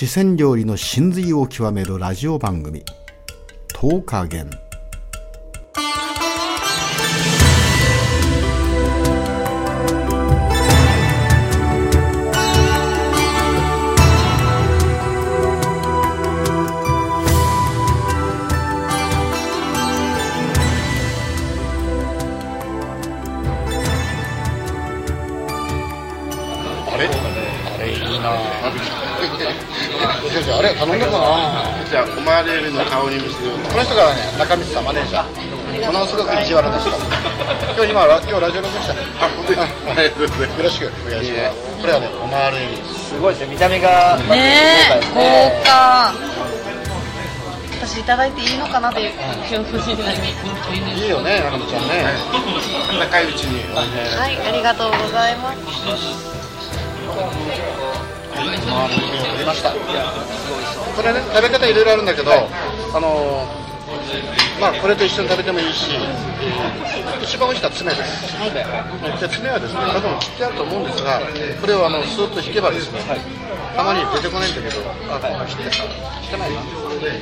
四川料理の真髄を極めるラジオ番組「10日元」あれ頼んだかなじゃあ、オマールエビの香り蒸しこの人がね中道さんマネージャーものすごく意地悪な人今日今ラ今日ラジオ録音したねあ、本当にありがとうございよろしくお願いしますこれはねオマールすごいですね見た目がねえ豪華私いただいていいのかなっていう気持ちになりますいいよね中道ちゃんねます。温かいうちに。はいありがとうございますオマールエビを取りましたこれね食べ方いろいろあるんだけど、あのーまあこれと一緒に食べてもいいし一番美味しいのは爪です。で爪はですね多分切ってあると思うんですがこれをあのスーッと引けばですねたまに出てこないんだけどあって。切ってないな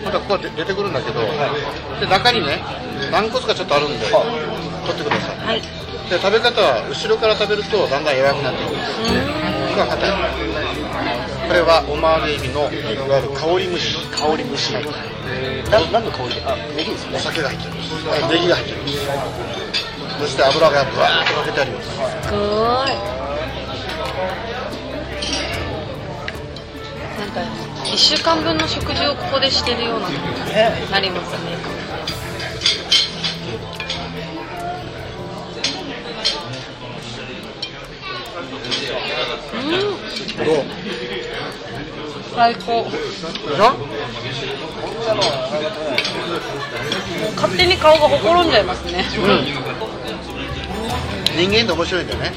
またここは出出てくるんだけどで中にね軟骨がちょっとあるんで取ってください。はい。で食べ方は後ろから食べるとだんだん柔らかくなってくるんですここが硬いこれはオマールエビのいわゆる香り蒸し。香り蒸し。な何の香り？であネギですおね。酒が入ってるんですあネギが入ってるんです。そして油がぶわーっとかけてあります。すごい。なんか1週間分の食事をここでしてるようななりますねうん。どう最高。もう勝手に顔がほころんじゃいますね。人間って面白いんだよね。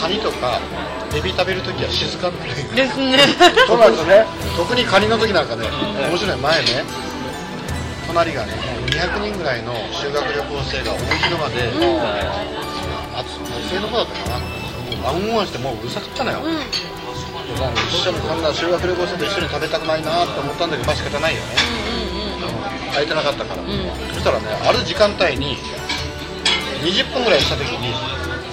カニとかエビ食べるときは静かになるですね。そうなんですね。特にカニの時なんかね面白い前ね。隣がねもう200人ぐらいの修学旅行生が大広間で、あつ女性の子だったかなあんごんしてもううるさかったのよ、うん。でも一緒にこんな修学旅行生と一緒に食べたくないなって思ったんだけどまあ仕方ないよね。空いてなかったから、そしたらねある時間帯に20分ぐらいした時に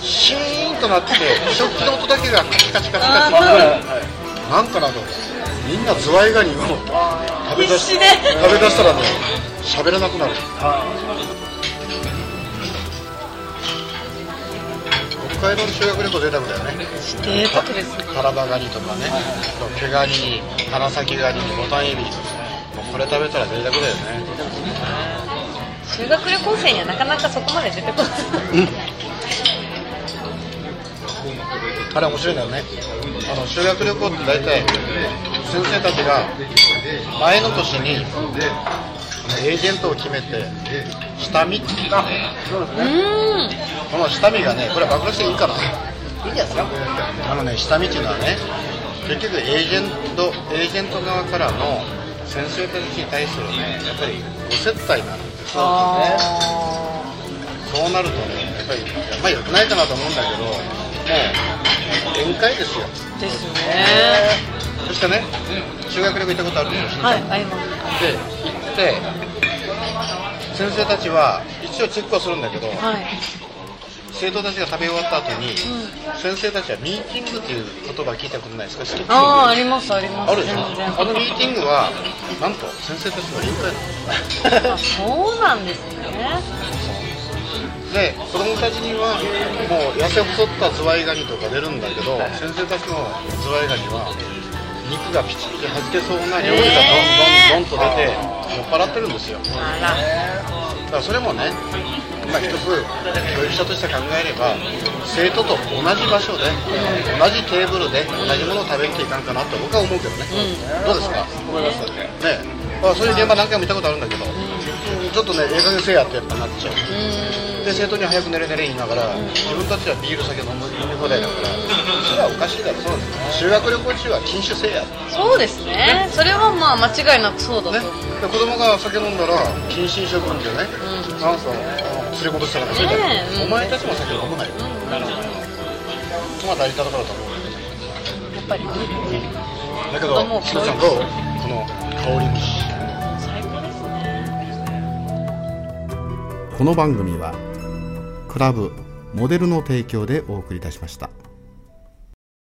シーンとなって食器の音だけがカチカチカチカチあーなんかなと。思ってみんなズワイガニを食べだし必死で。食べだしたらね喋らなくなる北海道の修学旅行贅沢だよね。贅沢ですね。タラバガニとかね。毛ガニに花咲ガニにボタンエビもうこれ食べたら贅沢だよね。修学旅行生にはなかなかそこまで出てこない。あれ面白いんだよね。あの修学旅行って大体先生たちが前の年にエージェントを決めて下見っていうんこの下見がねこれ暴露していいかな。いいんじゃないですか？あのね下見っていうのはね結局エージェントエージェント側からの先生たちに対するねやっぱりご接待なんですよあそうなるとねやっぱりまあ良くないかなと思うんだけどもう宴会ですよ。ーですね。そしてね修学旅行行ったことあるでしょ？はいあります。で行って先生たちは一応チェックはするんだけどはい生徒たちが食べ終わった後に、先生たちはミーティングっていう言葉聞いたことないですか？知ってますああありますあります。あるでしょ？あのミーティングはなんと先生たちの臨会なんですあそうなんですね。で子供たちにはもう痩せ細ったズワイガニとか出るんだけど先生たちのズワイガニは肉がピチピチ弾けそうな料理がどんどんどんと出て酔っ払ってるんですよ。だからそれもね、まあ、一つ教育者として考えれば生徒と同じ場所で同じテーブルで同じものを食べていかんかなと僕は思うけどね、どうですか？思います。よね。ねまあ、そういう現場何回も見たことあるんだけど、ちょっとねええ加減せえやってやっぱなっちゃう。で生徒には早く寝れ寝れ言いながら自分たちはビール酒飲む飲み放題だからはおかしいだろそうです修学旅行中は禁酒せえや。そうですね。それはまあ間違いなくそうだね、とで子供が酒飲んだら謹慎処分でね、なん。かあの連れ戻したからそれで、ねえお前たちも酒飲むなよ、まあ大事なところだと思うやっぱりだけど子供しのさんどう？この香り虫最高ですね。この番組はクラブモデルの提供でお送りいたしました。